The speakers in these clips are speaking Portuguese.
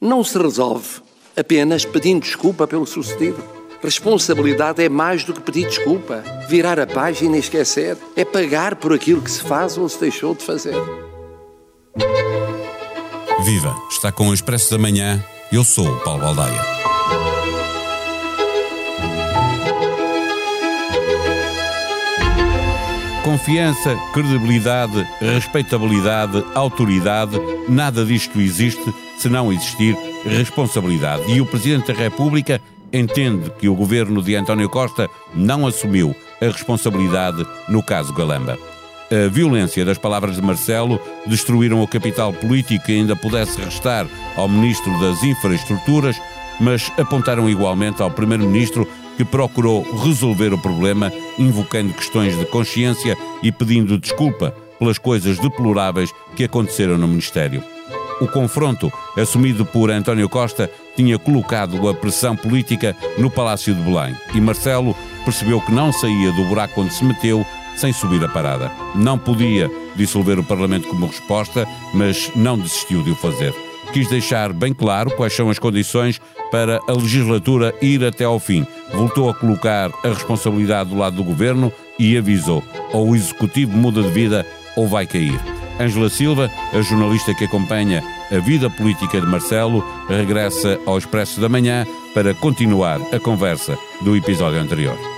não se resolve apenas pedindo desculpa pelo sucedido. Responsabilidade é mais do que pedir desculpa, virar a página e esquecer. É pagar por aquilo que se faz ou se deixou de fazer. Viva! Está com o Expresso da Manhã. Eu sou o Paulo Baldaia. Confiança, credibilidade, respeitabilidade, autoridade, nada disto existe se não existir responsabilidade. E o Presidente da República entende que o governo de António Costa não assumiu a responsabilidade no caso Galamba. A violência das palavras de Marcelo destruíram o capital político que ainda pudesse restar ao Ministro das Infraestruturas, mas apontaram igualmente ao Primeiro-Ministro que procurou resolver o problema invocando questões de consciência e pedindo desculpa pelas coisas deploráveis que aconteceram no Ministério. O confronto, assumido por António Costa, tinha colocado a pressão política no Palácio de Belém e Marcelo percebeu que não saía do buraco onde se meteu sem subir a parada. Não podia dissolver o Parlamento como resposta, mas não desistiu de o fazer. Quis deixar bem claro quais são as condições para a legislatura ir até ao fim. Voltou a colocar a responsabilidade do lado do governo e avisou: ou o executivo muda de vida ou vai cair. Ângela Silva, a jornalista que acompanha a vida política de Marcelo, regressa ao Expresso da Manhã para continuar a conversa do episódio anterior.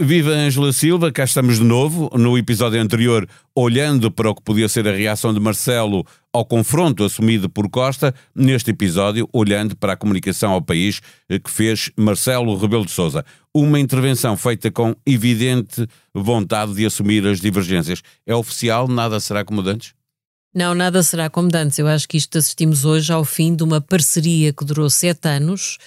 Viva Ângela Silva, cá estamos de novo. No episódio anterior, olhando para o que podia ser a reação de Marcelo ao confronto assumido por Costa, neste episódio, olhando para a comunicação ao país que fez Marcelo Rebelo de Souza. Uma intervenção feita com evidente vontade de assumir as divergências. É oficial? Nada será como antes? Não, nada será como antes. Eu acho que isto assistimos hoje ao fim de uma parceria que durou sete anos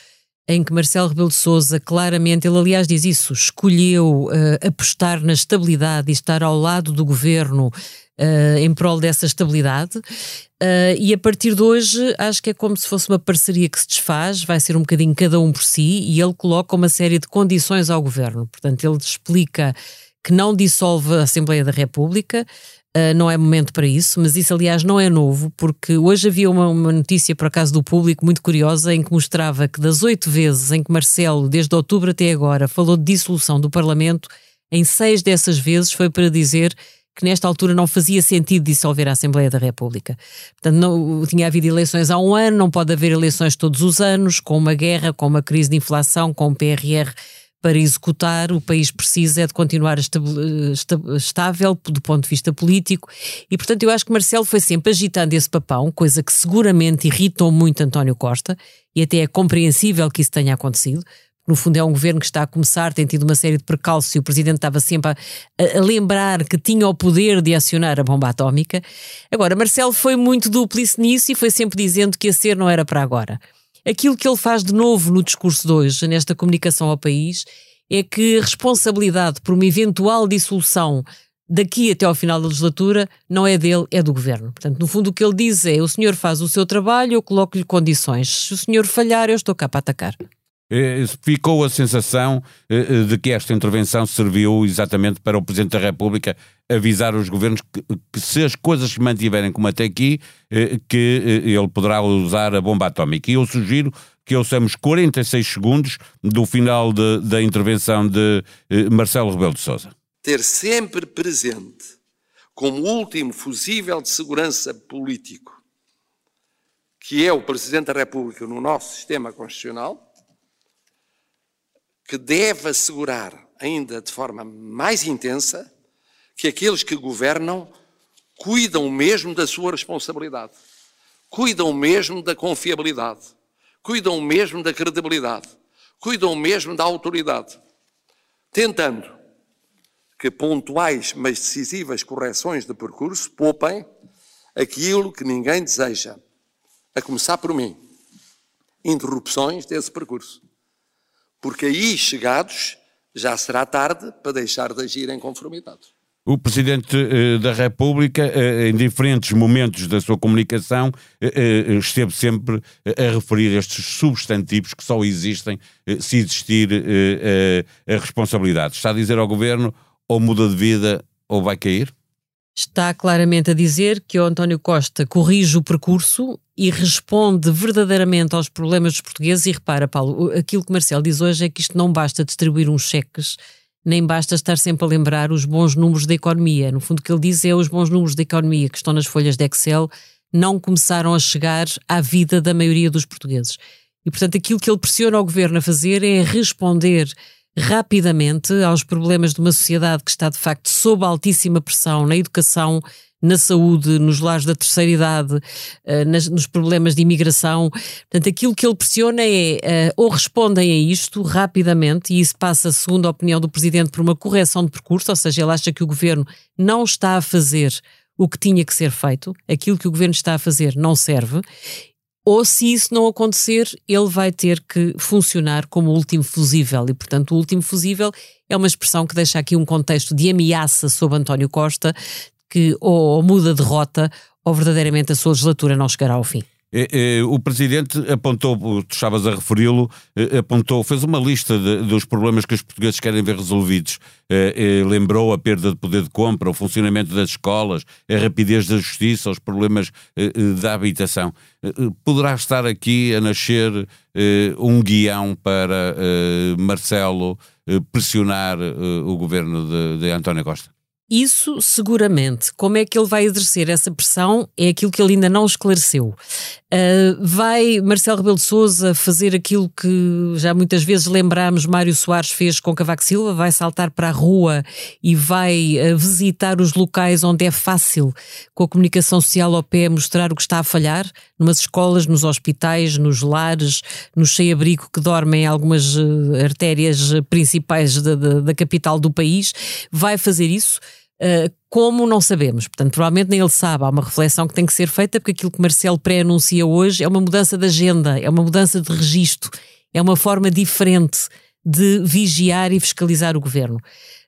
em que Marcelo Rebelo de Sousa claramente, ele aliás diz isso, escolheu uh, apostar na estabilidade e estar ao lado do governo uh, em prol dessa estabilidade. Uh, e a partir de hoje acho que é como se fosse uma parceria que se desfaz, vai ser um bocadinho cada um por si, e ele coloca uma série de condições ao governo. Portanto, ele explica que não dissolve a Assembleia da República, Uh, não é momento para isso, mas isso, aliás, não é novo, porque hoje havia uma, uma, notícia, por acaso, do público muito curiosa, em que mostrava que das oito vezes em que Marcelo, desde outubro até agora, falou de dissolução do Parlamento, em seis dessas vezes foi para dizer que nesta altura não fazia sentido dissolver a Assembleia da República. Portanto, não, tinha havido eleições há um ano, não pode haver eleições todos os anos, com uma guerra, com uma crise de inflação, com um PRR para executar, o país precisa é de continuar estável do ponto de vista político e, portanto, eu acho que Marcelo foi sempre agitando esse papão, coisa que seguramente irritou muito António Costa e até é compreensível que isso tenha acontecido. No fundo, é um governo que está a começar, tem tido uma série de percalços e o presidente estava sempre a, a lembrar que tinha o poder de acionar a bomba atómica. Agora, Marcelo foi muito duplice nisso e foi sempre dizendo que a ser não era para agora. Aquilo que ele faz de novo no discurso de hoje, nesta comunicação ao país, é que a responsabilidade por uma eventual dissolução daqui até ao final da legislatura não é dele, é do governo. Portanto, no fundo, o que ele diz é: o senhor faz o seu trabalho, eu coloco-lhe condições. Se o senhor falhar, eu estou cá para atacar. Eh, ficou a sensação eh, eh, de que esta intervenção serviu exatamente para o Presidente da República avisar os governos que, que se as coisas se mantiverem como até aqui, que ele poderá usar a bomba atómica. E eu sugiro que ouçamos 46 segundos do final de, da intervenção de Marcelo Rebelo de Sousa. Ter sempre presente como último fusível de segurança político, que é o Presidente da República no nosso sistema constitucional, que deve assegurar, ainda de forma mais intensa, que aqueles que governam cuidam mesmo da sua responsabilidade, cuidam mesmo da confiabilidade, cuidam mesmo da credibilidade, cuidam mesmo da autoridade, tentando que pontuais, mas decisivas correções de percurso poupem aquilo que ninguém deseja, a começar por mim, interrupções desse percurso. Porque aí chegados já será tarde para deixar de agir em conformidade. O Presidente uh, da República, uh, em diferentes momentos da sua comunicação, uh, esteve sempre a referir estes substantivos que só existem se existir a responsabilidade. Está a dizer ao Governo ou muda de vida ou vai cair? Está claramente a dizer que o António Costa corrige o percurso e responde verdadeiramente aos problemas dos portugueses. E repara, Paulo, aquilo que Marcelo diz hoje é que isto não basta distribuir uns cheques nem basta estar sempre a lembrar os bons números da economia. No fundo, o que ele diz é os bons números da economia que estão nas folhas de Excel não começaram a chegar à vida da maioria dos portugueses. E, portanto, aquilo que ele pressiona o governo a fazer é responder rapidamente aos problemas de uma sociedade que está, de facto, sob altíssima pressão na educação, na saúde, nos lares da terceira idade, eh, nos problemas de imigração. Portanto, aquilo que ele pressiona é eh, ou respondem a isto rapidamente, e isso passa, segundo a opinião do Presidente, por uma correção de percurso, ou seja, ele acha que o Governo não está a fazer o que tinha que ser feito, aquilo que o Governo está a fazer não serve, ou se isso não acontecer, ele vai ter que funcionar como o último fusível. E, portanto, o último fusível é uma expressão que deixa aqui um contexto de ameaça sobre António Costa, que ou muda de rota ou verdadeiramente a sua legislatura não chegará ao fim. É, é, o Presidente apontou, tu estavas a referi-lo, é, apontou, fez uma lista de, dos problemas que os portugueses querem ver resolvidos. lembrou a perda de poder de compra, o funcionamento das escolas, a rapidez da justiça, os problemas da habitação. poderá estar aqui a nascer um guião para Marcelo pressionar o governo de, de António Costa? Isso seguramente. Como é que ele vai exercer essa pressão é aquilo que ele ainda não esclareceu. Uh, vai Marcelo Rebelo de Sousa fazer aquilo que já muitas vezes lembramos Mário Soares fez com Cavaco Silva? Vai saltar para a rua e vai uh, visitar os locais onde é fácil, com a comunicação social ao pé, mostrar o que está a falhar? Numas escolas, nos hospitais, nos lares, no cheio-abrigo que dormem algumas uh, artérias principais da, da, da capital do país. Vai fazer isso? Uh, como não sabemos, portanto, provavelmente nem ele sabe. Há uma reflexão que tem que ser feita, porque aquilo que Marcelo pré-anuncia hoje é uma mudança de agenda, é uma mudança de registro, é uma forma diferente de vigiar e fiscalizar o governo.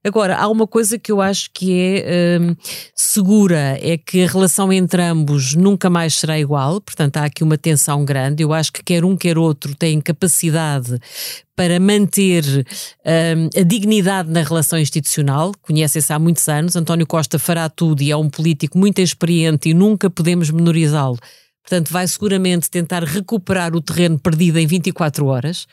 Agora, há uma coisa que eu acho que é hum, segura, é que a relação entre ambos nunca mais será igual, portanto há aqui uma tensão grande. Eu acho que quer um quer outro têm capacidade para manter hum, a dignidade na relação institucional, conhecem-se há muitos anos, António Costa fará tudo e é um político muito experiente e nunca podemos menorizá-lo. Portanto, vai seguramente tentar recuperar o terreno perdido em 24 horas.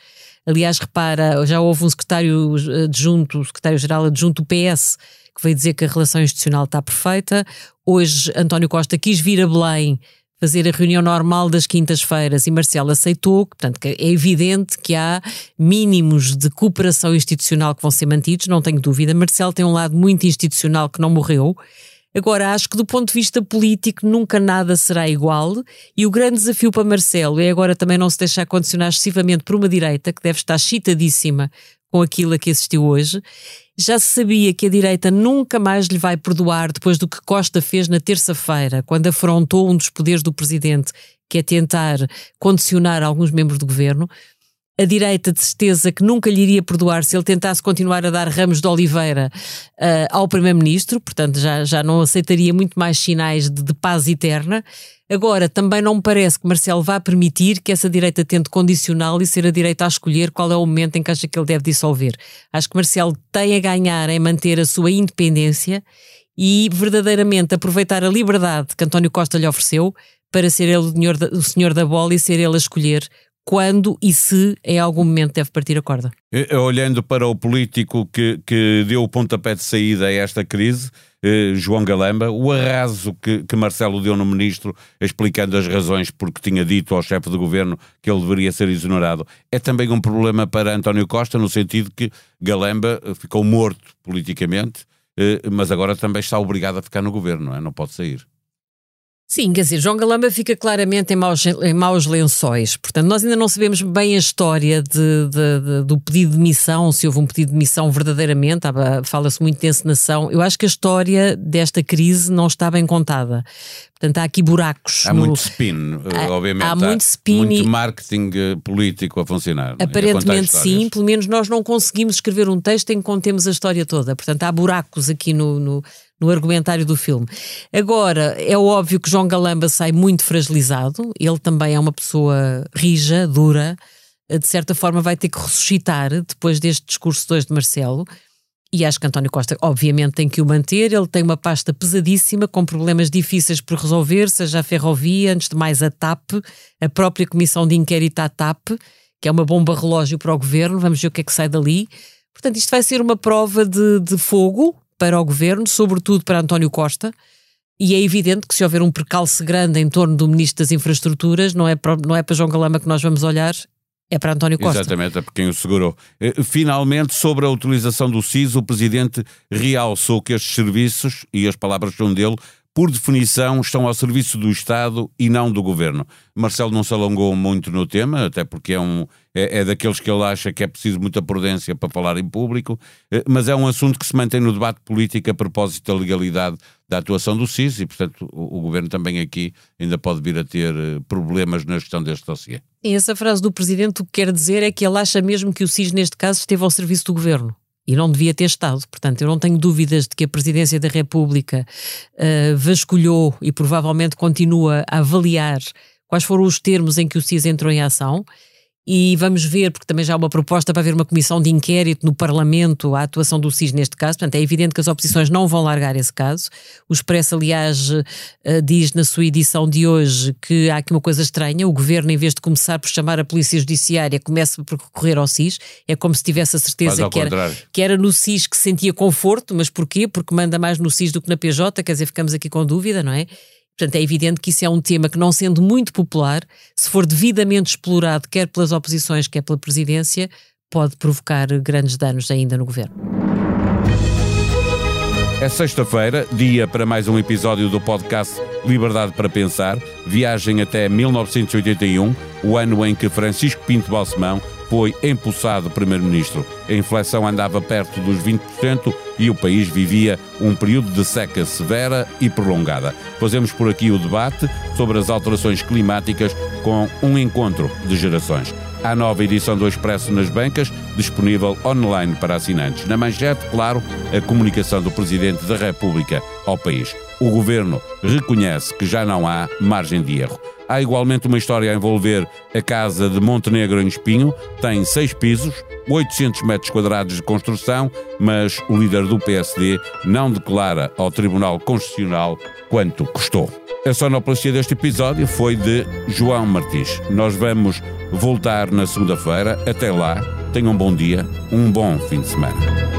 Aliás, repara, já houve um secretário adjunto, secretário-geral adjunto do PS, que veio dizer que a relação institucional está perfeita. Hoje, António Costa quis vir a Belém fazer a reunião normal das quintas-feiras e Marcelo aceitou, portanto é evidente que há mínimos de cooperação institucional que vão ser mantidos, não tenho dúvida. Marcelo tem um lado muito institucional que não morreu Agora, acho que do ponto de vista político nunca nada será igual e o grande desafio para Marcelo é agora também não se deixar condicionar excessivamente por uma direita que deve estar chitadíssima com aquilo a que assistiu hoje. Já se sabia que a direita nunca mais lhe vai perdoar depois do que Costa fez na terça-feira, quando afrontou um dos poderes do presidente, que é tentar condicionar alguns membros do governo a direita de certeza que nunca lhe iria perdoar se ele tentasse continuar a dar ramos de oliveira uh, ao Primeiro-Ministro, portanto já, já não aceitaria muito mais sinais de, de, paz eterna. Agora, também não me parece que Marcelo vá permitir que essa direita tente condicioná-lo e ser a direita a escolher qual é o momento em que acha que ele deve dissolver. Acho que Marcelo tem a ganhar em manter a sua independência e verdadeiramente aproveitar a liberdade que António Costa lhe ofereceu para ser ele o senhor da, o senhor da bola e ser ele a escolher quando e se em algum momento deve partir a corda. Olhando para o político que, que deu o pontapé de saída a esta crise, eh, João Galamba, o arraso que, que Marcelo deu no ministro, explicando as razões porque tinha dito ao chefe de governo que ele deveria ser exonerado, é também um problema para António Costa, no sentido que Galamba ficou morto politicamente, eh, mas agora também está obrigado a ficar no governo, não, é? não pode sair. Sim, quer dizer, João Galamba fica claramente em maus, em maus lençóis. Portanto, nós ainda não sabemos bem a história de, de, de, do pedido de missão, se houve um pedido de missão verdadeiramente. Fala-se muito de encenação. Eu acho que a história desta crise não está bem contada. Portanto, há aqui buracos. Há no... muito spin, há, obviamente. Há, há muito spin. Muito marketing eh, político a funcionar. Aparentemente a sim, pelo menos nós não conseguimos escrever um texto em que contemos a história toda. Portanto, há buracos aqui no, no no argumentário do filme. Agora, é óbvio que João Galamba sai muito fragilizado, ele também é uma pessoa rija, dura, de certa forma vai ter que ressuscitar depois deste discurso 2 de Marcelo. E acho que António Costa, obviamente, tem que o manter. Ele tem uma pasta pesadíssima, com problemas difíceis por resolver, seja a ferrovia, antes de mais a TAP, a própria comissão de inquérito à TAP, que é uma bomba relógio para o governo. Vamos ver o que é que sai dali. Portanto, isto vai ser uma prova de, de fogo para o governo, sobretudo para António Costa. E é evidente que se houver um percalço grande em torno do Ministro das Infraestruturas, não é para, não é para João Galama que nós vamos olhar, é para António Costa. Exatamente, é para quem o segurou. Eh, finalmente, sobre a utilização do SIS, o Presidente realçou que estes serviços, e as palavras são dele, por definição, estão ao serviço do Estado e não do Governo. Marcelo não se alongou muito no tema, até porque é, um, é, é, daqueles que ele acha que é preciso muita prudência para falar em público, eh, mas é um assunto que se mantém no debate político a propósito da legalidade da atuação do SIS e, portanto, o, o Governo também aqui ainda pode vir a ter eh, problemas na gestão deste dossiê. E essa frase do Presidente o que quer dizer é que ele acha mesmo que o SIS, neste caso, esteve ao serviço do Governo e não devia ter estado. Portanto, eu não tenho dúvidas de que a Presidência da República uh, vasculhou e provavelmente continua a avaliar quais foram os termos em que o CIS entrou em ação e vamos ver, porque também já há uma proposta para haver uma comissão de inquérito no Parlamento à atuação do SIS neste caso, portanto é evidente que as oposições não vão largar esse caso. O Expresso, aliás, eh, diz na sua edição de hoje que há aqui uma coisa estranha, o Governo, em vez de começar por chamar a Polícia Judiciária, começa por recorrer ao SIS, é como se tivesse a certeza que era, que era no SIS que sentia conforto, mas porquê? Porque manda mais no SIS do que na PJ, quer dizer, ficamos aqui com dúvida, não é? Portanto, é evidente que isso é um tema que, não sendo muito popular, se for devidamente explorado, quer pelas oposições, quer pela presidência, pode provocar grandes danos ainda no governo. É sexta-feira, dia para mais um episódio do podcast Liberdade para Pensar, viagem até 1981, o ano em que Francisco Pinto Balsemão foi empossado primeiro-ministro. A inflação andava perto dos 20% e o país vivia um período de seca severa e prolongada. Fazemos por aqui o debate sobre as alterações climáticas com um encontro de gerações. A nova edição do Expresso nas bancas, disponível online para assinantes. Na manchete, claro, a comunicação do Presidente da República ao país. O governo reconhece que já não há margem de erro. Há igualmente uma história a envolver a casa de Montenegro em Espinho. Tem seis pisos, 800 metros quadrados de construção, mas o líder do PSD não declara ao Tribunal Constitucional quanto custou. A sonoplastia deste episódio foi de João Martins. Nós vamos voltar na segunda-feira. Até lá, tenham um bom dia, um bom fim de semana.